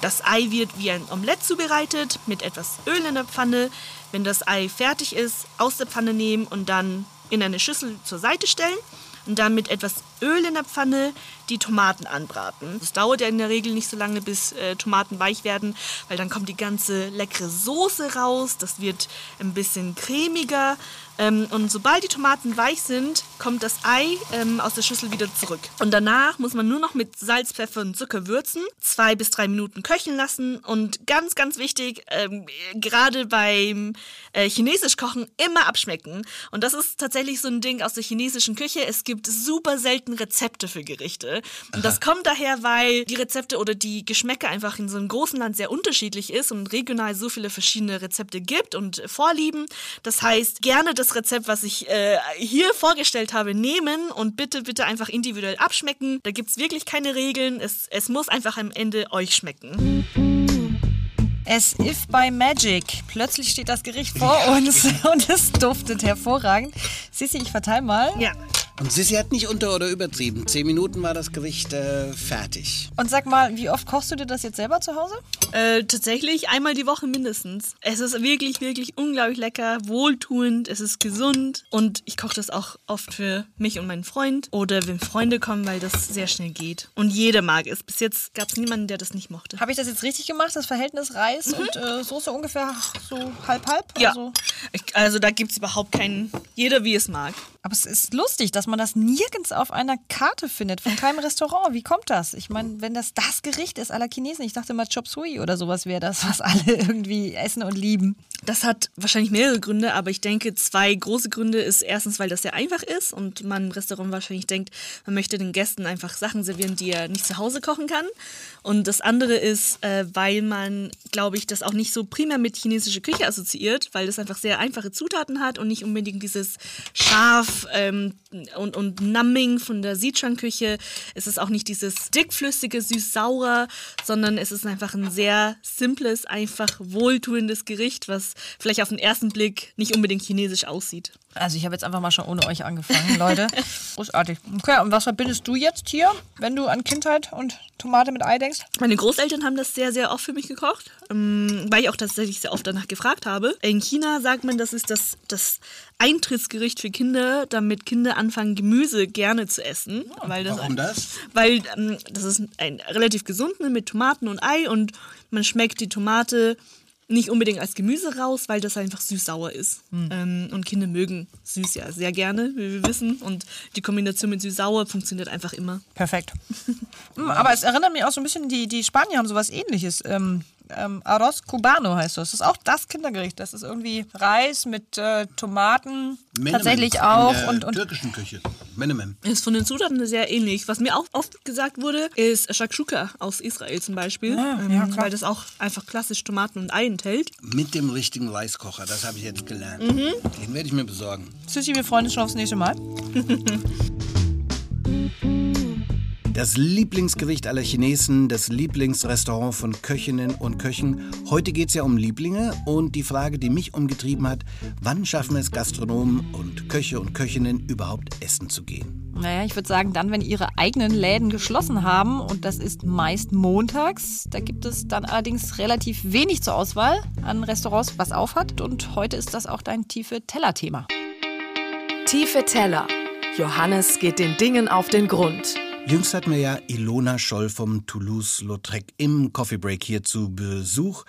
Das Ei wird wie ein Omelett zubereitet mit etwas Öl in der Pfanne. Wenn das Ei fertig ist, aus der Pfanne nehmen und dann in eine Schüssel zur Seite stellen und dann mit etwas Öl in der Pfanne die Tomaten anbraten. Es dauert ja in der Regel nicht so lange, bis äh, Tomaten weich werden, weil dann kommt die ganze leckere Soße raus. Das wird ein bisschen cremiger. Ähm, und sobald die Tomaten weich sind, kommt das Ei ähm, aus der Schüssel wieder zurück. Und danach muss man nur noch mit Salz, Pfeffer und Zucker würzen, zwei bis drei Minuten köcheln lassen und ganz, ganz wichtig, ähm, gerade beim äh, Chinesisch kochen immer abschmecken. Und das ist tatsächlich so ein Ding aus der chinesischen Küche. Es gibt super selten Rezepte für Gerichte. Und das kommt daher, weil die Rezepte oder die Geschmäcker einfach in so einem großen Land sehr unterschiedlich ist und regional so viele verschiedene Rezepte gibt und Vorlieben. Das heißt, gerne das das Rezept, was ich äh, hier vorgestellt habe, nehmen und bitte, bitte einfach individuell abschmecken. Da gibt es wirklich keine Regeln. Es, es muss einfach am Ende euch schmecken. As if by magic. Plötzlich steht das Gericht vor uns und es duftet hervorragend. Sissi, ich verteile mal. Ja. Und Sissi hat nicht unter- oder übertrieben. Zehn Minuten war das Gericht äh, fertig. Und sag mal, wie oft kochst du dir das jetzt selber zu Hause? Äh, tatsächlich einmal die Woche mindestens. Es ist wirklich, wirklich unglaublich lecker, wohltuend, es ist gesund und ich koche das auch oft für mich und meinen Freund oder wenn Freunde kommen, weil das sehr schnell geht. Und jeder mag es. Bis jetzt gab es niemanden, der das nicht mochte. Habe ich das jetzt richtig gemacht? Das Verhältnis Reis und äh, Soße ungefähr so halb-halb? Ja. Also, Ich, also da gibt es überhaupt keinen, jeder wie es mag. Aber es ist lustig, dass man das nirgends auf einer Karte findet, von keinem Restaurant. Wie kommt das? Ich meine, wenn das das Gericht ist aller Chinesen, ich dachte mal Chop Suey oder sowas wäre das, was alle irgendwie essen und lieben. Das hat wahrscheinlich mehrere Gründe, aber ich denke, zwei große Gründe ist erstens, weil das sehr einfach ist und man im Restaurant wahrscheinlich denkt, man möchte den Gästen einfach Sachen servieren, die er nicht zu Hause kochen kann. Und das andere ist, äh, weil man, glaube ich, das auch nicht so primär mit chinesischer Küche assoziiert, weil das einfach sehr einfache Zutaten hat und nicht unbedingt dieses Scharf ähm, und, und Numbing von der Sichuan-Küche. Es ist auch nicht dieses dickflüssige, süß-sauer, sondern es ist einfach ein sehr simples, einfach wohltuendes Gericht, was vielleicht auf den ersten Blick nicht unbedingt chinesisch aussieht. Also ich habe jetzt einfach mal schon ohne euch angefangen, Leute. Großartig. Okay, und was verbindest du jetzt hier, wenn du an Kindheit und Tomate mit Ei denkst? Meine Großeltern haben das sehr, sehr oft für mich gekocht, ähm, weil ich auch tatsächlich sehr oft danach gefragt habe. In China sagt man, das ist das, das Eintrittsgericht für Kinder, damit Kinder anfangen, Gemüse gerne zu essen. weil das Warum das? Weil ähm, das ist ein relativ gesund ne, mit Tomaten und Ei und man schmeckt die Tomate nicht unbedingt als Gemüse raus, weil das einfach süß-sauer ist. Ähm, und Kinder mögen süß ja sehr gerne, wie wir wissen. Und die Kombination mit süß-sauer funktioniert einfach immer. Perfekt. Aber es erinnert mich auch so ein bisschen, die, die Spanier haben sowas ähnliches. Ähm, ähm, Arroz Cubano heißt das. Das ist auch das Kindergericht. Das ist irgendwie Reis mit äh, Tomaten. Menemen Tatsächlich in auch. der Und, und türkischen Küche. Menemen. Ist von den Zutaten sehr ähnlich. Was mir auch oft gesagt wurde, ist Shakshuka aus Israel zum Beispiel. Ah, ähm, ja, weil das auch einfach klassisch Tomaten und Ei enthält. Mit dem richtigen Reiskocher, das habe ich jetzt gelernt. Mhm. Den werde ich mir besorgen. Sushi, wir freuen uns schon aufs nächste Mal. Das Lieblingsgericht aller Chinesen, das Lieblingsrestaurant von Köchinnen und Köchen. Heute geht es ja um Lieblinge und die Frage, die mich umgetrieben hat, wann schaffen es Gastronomen und Köche und Köchinnen überhaupt essen zu gehen? Naja, ich würde sagen, dann, wenn ihre eigenen Läden geschlossen haben, und das ist meist montags, da gibt es dann allerdings relativ wenig zur Auswahl an Restaurants, was aufhat. Und heute ist das auch dein tiefe Teller-Thema. Tiefe Teller. Johannes geht den Dingen auf den Grund. Jüngst hatten wir ja Ilona Scholl vom Toulouse-Lautrec im Coffee Break hier zu Besuch.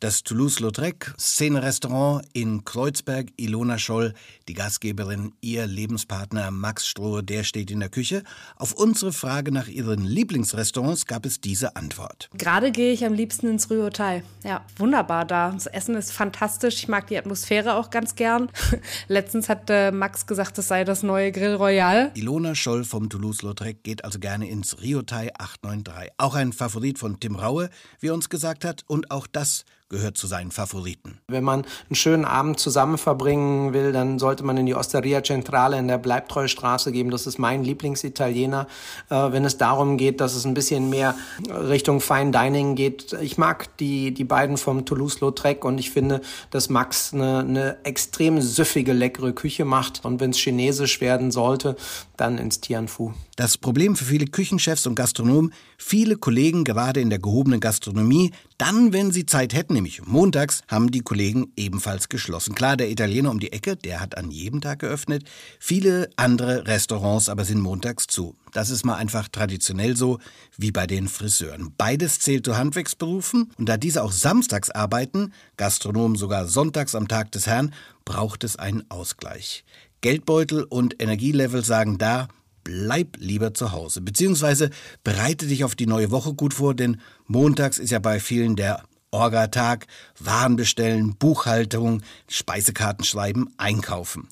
Das Toulouse-Lautrec, Szene-Restaurant in Kreuzberg. Ilona Scholl, die Gastgeberin, ihr Lebenspartner Max Strohe, der steht in der Küche. Auf unsere Frage nach ihren Lieblingsrestaurants gab es diese Antwort. Gerade gehe ich am liebsten ins Rue Hotel. Ja, wunderbar da. Das Essen ist fantastisch. Ich mag die Atmosphäre auch ganz gern. Letztens hat äh, Max gesagt, das sei das neue Grill Royal. Ilona Scholl vom Toulouse-Lautrec geht also gerne ins Riotai 893. Auch ein Favorit von Tim Raue, wie er uns gesagt hat. Und auch das gehört zu seinen Favoriten. Wenn man einen schönen Abend zusammen verbringen will, dann sollte man in die Osteria Centrale in der Bleibtreustraße gehen. Das ist mein Lieblingsitaliener. Äh, wenn es darum geht, dass es ein bisschen mehr Richtung Fine Dining geht. Ich mag die, die beiden vom Toulouse-Lautrec und ich finde, dass Max eine, eine extrem süffige, leckere Küche macht. Und wenn es chinesisch werden sollte, dann ins Tianfu. Das Problem für viele Küchenchefs und Gastronomen, viele Kollegen gerade in der gehobenen Gastronomie, dann, wenn sie Zeit hätten, nämlich montags, haben die Kollegen ebenfalls geschlossen. Klar, der Italiener um die Ecke, der hat an jedem Tag geöffnet. Viele andere Restaurants aber sind montags zu. Das ist mal einfach traditionell so, wie bei den Friseuren. Beides zählt zu Handwerksberufen und da diese auch samstags arbeiten, Gastronomen sogar sonntags am Tag des Herrn, braucht es einen Ausgleich. Geldbeutel und Energielevel sagen da, bleib lieber zu Hause. Beziehungsweise bereite dich auf die neue Woche gut vor, denn montags ist ja bei vielen der Orga-Tag, Waren bestellen, Buchhaltung, Speisekarten schreiben, einkaufen.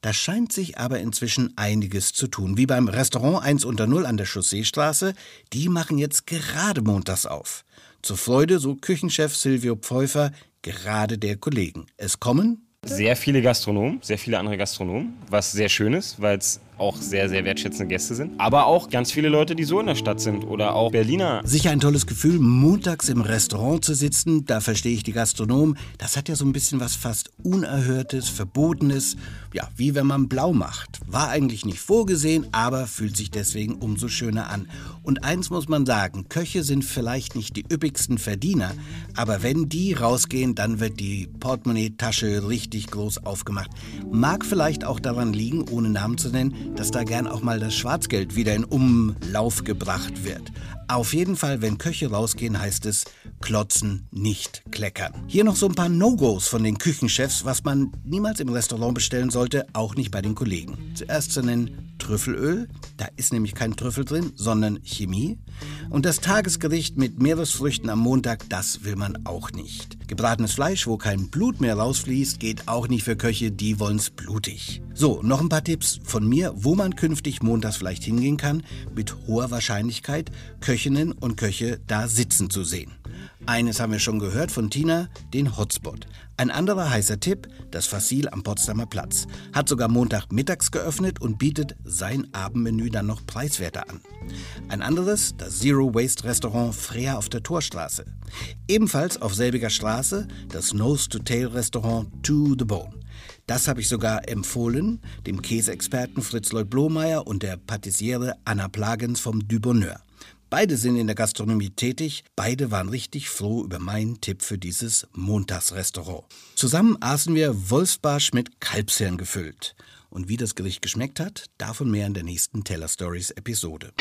Da scheint sich aber inzwischen einiges zu tun. Wie beim Restaurant 1 unter 0 an der Chausseestraße, die machen jetzt gerade montags auf. Zur Freude, so Küchenchef Silvio Pfeuffer, gerade der Kollegen. Es kommen Sehr viele Gastronomen, sehr viele andere Gastronomen, was sehr schön ist, weil es auch sehr, sehr wertschätzende Gäste sind. Aber auch ganz viele Leute, die so in der Stadt sind oder auch Berliner. Sicher ein tolles Gefühl, montags im Restaurant zu sitzen. Da verstehe ich die Gastronomen. Das hat ja so ein bisschen was fast Unerhörtes, Verbotenes. Ja, wie wenn man blau macht. War eigentlich nicht vorgesehen, aber fühlt sich deswegen umso schöner an. Und eins muss man sagen, Köche sind vielleicht nicht die üppigsten Verdiener, aber wenn die rausgehen, dann wird die Portemonnaie-Tasche richtig groß aufgemacht. Mag vielleicht auch daran liegen, ohne Namen zu nennen, dass da gern auch mal das Schwarzgeld wieder in Umlauf gebracht wird. Auf jeden Fall, wenn Köche rausgehen, heißt es klotzen, nicht kleckern. Hier noch so ein paar No-Gos von den Küchenchefs, was man niemals im Restaurant bestellen sollte, auch nicht bei den Kollegen. Zuerst zu nennen Trüffelöl, da ist nämlich kein Trüffel drin, sondern Chemie. Und das Tagesgericht mit Meeresfrüchten am Montag, das will man auch nicht. Gebratenes Fleisch, wo kein Blut mehr rausfließt, geht auch nicht für Köche, die wollen's blutig. So, noch ein paar Tipps von mir, wo man künftig montags vielleicht hingehen kann, mit hoher Wahrscheinlichkeit Köchinnen und Köche da sitzen zu sehen. Eines haben wir schon gehört von Tina, den Hotspot. Ein anderer heißer Tipp, das Fassil am Potsdamer Platz. Hat sogar Montag mittags geöffnet und bietet sein Abendmenü dann noch preiswerter an. Ein anderes, das Zero Waste Restaurant Freya auf der Torstraße. Ebenfalls auf selbiger Straße das Nose to Tail Restaurant To the Bone. Das habe ich sogar empfohlen, dem Käseexperten Fritz Lloyd Blomeyer und der Patissiere Anna Plagens vom Du Bonheur. Beide sind in der Gastronomie tätig. Beide waren richtig froh über meinen Tipp für dieses Montagsrestaurant. Zusammen aßen wir Wolfsbarsch mit Kalbshirn gefüllt. Und wie das Gericht geschmeckt hat, davon mehr in der nächsten Teller Stories Episode.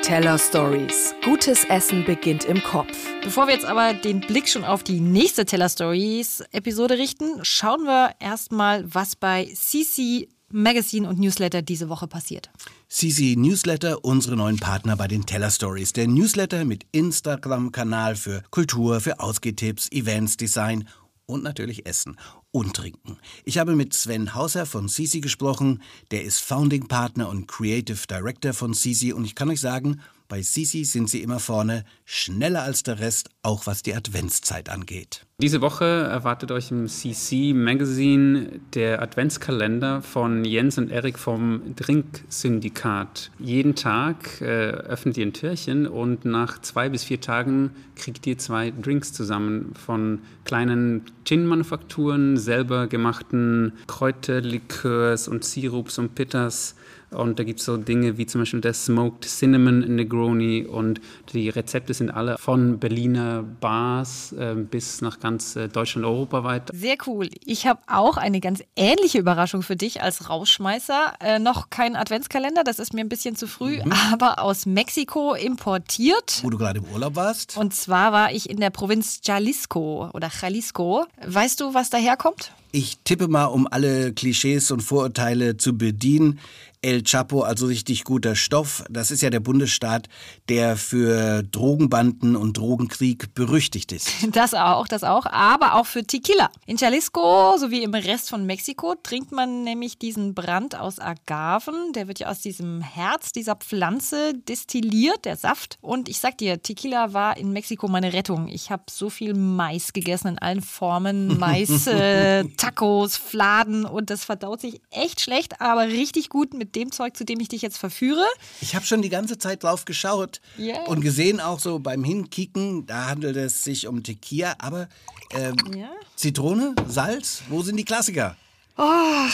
Teller Stories. Gutes Essen beginnt im Kopf. Bevor wir jetzt aber den Blick schon auf die nächste Teller Stories Episode richten, schauen wir erstmal, was bei CC Magazine und Newsletter diese Woche passiert. CC Newsletter, unsere neuen Partner bei den Teller Stories. Der Newsletter mit Instagram-Kanal für Kultur, für Ausgehtipps, Events, Design und natürlich Essen und Trinken. Ich habe mit Sven Hauser von CC gesprochen. Der ist Founding Partner und Creative Director von CC und ich kann euch sagen, bei Sisi sind sie immer vorne, schneller als der Rest, auch was die Adventszeit angeht. Diese Woche erwartet euch im CC Magazine der Adventskalender von Jens und Erik vom Drink-Syndikat. Jeden Tag äh, öffnet ihr ein Türchen und nach zwei bis vier Tagen kriegt ihr zwei Drinks zusammen von kleinen Gin-Manufakturen, selber gemachten Kräuterlikörs und Sirups und Pitters und da gibt es so Dinge wie zum Beispiel der Smoked Cinnamon Negroni und die Rezepte sind alle von Berliner Bars äh, bis nach ganz äh, Deutschland, europaweit. Sehr cool. Ich habe auch eine ganz ähnliche Überraschung für dich als Rausschmeißer. Äh, noch kein Adventskalender, das ist mir ein bisschen zu früh, mhm. aber aus Mexiko importiert. Wo du gerade im Urlaub warst? Und zwar war ich in der Provinz Jalisco oder Jalisco. Weißt du, was daherkommt? Ich tippe mal, um alle Klischees und Vorurteile zu bedienen. El Chapo, also richtig guter Stoff. Das ist ja der Bundesstaat, der für Drogenbanden und Drogenkrieg berüchtigt ist. Das auch, das auch, aber auch für Tequila. In Jalisco sowie im Rest von Mexiko trinkt man nämlich diesen Brand aus Agaven. Der wird ja aus diesem Herz dieser Pflanze destilliert, der Saft. Und ich sag dir, Tequila war in Mexiko meine Rettung. Ich habe so viel Mais gegessen in allen Formen. Mais, äh, Tacos, Fladen und das verdaut sich echt schlecht, aber richtig gut mit dem Zeug, zu dem ich dich jetzt verführe. Ich habe schon die ganze Zeit drauf geschaut yeah. und gesehen auch so beim Hinkicken, da handelt es sich um Tequila, aber ähm, ja. Zitrone, Salz, wo sind die Klassiker? Oh,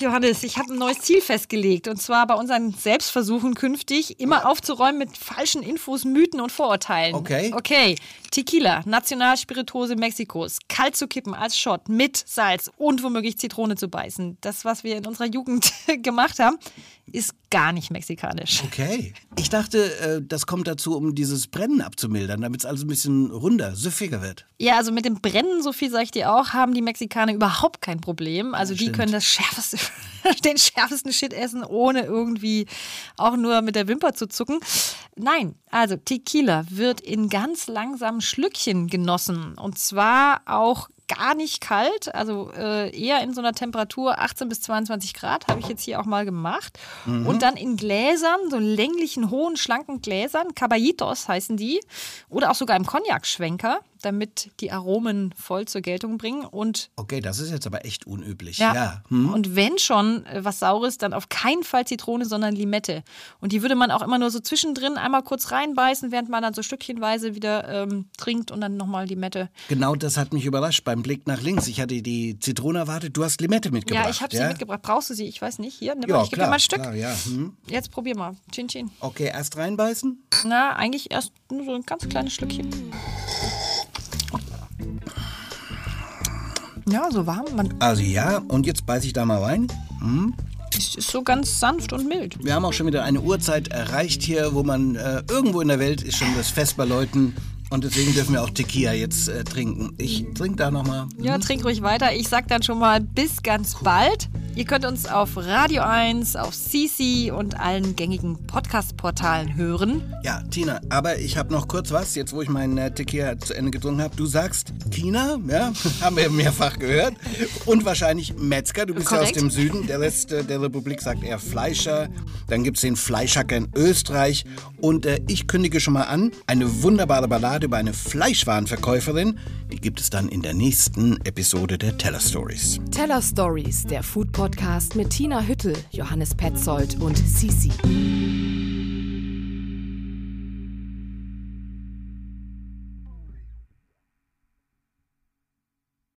Johannes, ich habe ein neues Ziel festgelegt. Und zwar bei unseren Selbstversuchen künftig immer aufzuräumen mit falschen Infos, Mythen und Vorurteilen. Okay. Okay. Tequila, Nationalspiritose Mexikos, kalt zu kippen als Shot mit Salz und womöglich Zitrone zu beißen. Das, was wir in unserer Jugend gemacht haben, ist gar nicht mexikanisch. Okay. Ich dachte, äh, das kommt dazu, um dieses Brennen abzumildern, damit es alles ein bisschen runder, süffiger wird. Ja, also mit dem Brennen, so viel sage ich dir auch, haben die Mexikaner überhaupt kein Problem. Also ja, die können das schärfste, den schärfsten Shit essen, ohne irgendwie auch nur mit der Wimper zu zucken. Nein, also Tequila wird in ganz langsamen Schlückchen genossen. Und zwar auch gar nicht kalt, also äh, eher in so einer Temperatur 18 bis 22 Grad, habe ich jetzt hier auch mal gemacht. Mhm. Und dann in Gläsern, so länglichen, hohen, schlanken Gläsern, Caballitos heißen die, oder auch sogar im Cognac-Schwenker. Damit die Aromen voll zur Geltung bringen. Und Okay, das ist jetzt aber echt unüblich. ja, Ja. Hm? und wenn schon äh, was Saures, dann auf keinen Fall Zitrone, sondern Limette. Und die würde man auch immer nur so zwischendrin einmal kurz reinbeißen, während man dann so stückchenweise wieder ähm, trinkt und dann nochmal Limette. Genau das hat mich überrascht beim Blick nach links. Ich hatte die Zitrone erwartet, du hast Limette mitgebracht. ja, ich habe sie mitgebracht. Brauchst du sie? Ich weiß nicht. Hier, nimm Ja, mal, ich gebe dir mal ein Stück. klar, ja. Hm. Jetzt probier mal. Chin Chin. Okay, erst reinbeißen. Na, eigentlich erst nur so ein ganz kleines Schlückchen. Ja, so warm. Man Also ja, und jetzt beiße ich da mal rein. es ist so ganz sanft und mild. Wir haben auch schon wieder eine Uhrzeit erreicht hier, wo man äh, irgendwo in der Welt ist schon das Fest bei Leuten. Und deswegen dürfen wir auch Tequila jetzt äh, trinken. Ich trinke da nochmal. Ja, trink ruhig weiter. Ich sag dann schon mal bis ganz bald. Ihr könnt uns auf Radio 1, auf CC und allen gängigen Podcast-Portalen hören. Ja, Tina, aber ich habe noch kurz was, jetzt wo ich meinen äh, Tequila zu Ende getrunken habe. Du sagst Tina, ja, haben wir mehrfach gehört. Und wahrscheinlich Metzger, du bist ja Korrekt. aus dem Süden. Der Rest äh, der Republik sagt eher Fleischer. Dann gibt es den Fleischhacker in Österreich. Und äh, ich kündige schon mal an, eine wunderbare Ballade über eine Fleischwarenverkäuferin. Die gibt es dann in der nächsten Episode der Teller Stories. Teller Stories, der Food Podcast mit Tina Hüttel, Johannes Petzold und Sisi.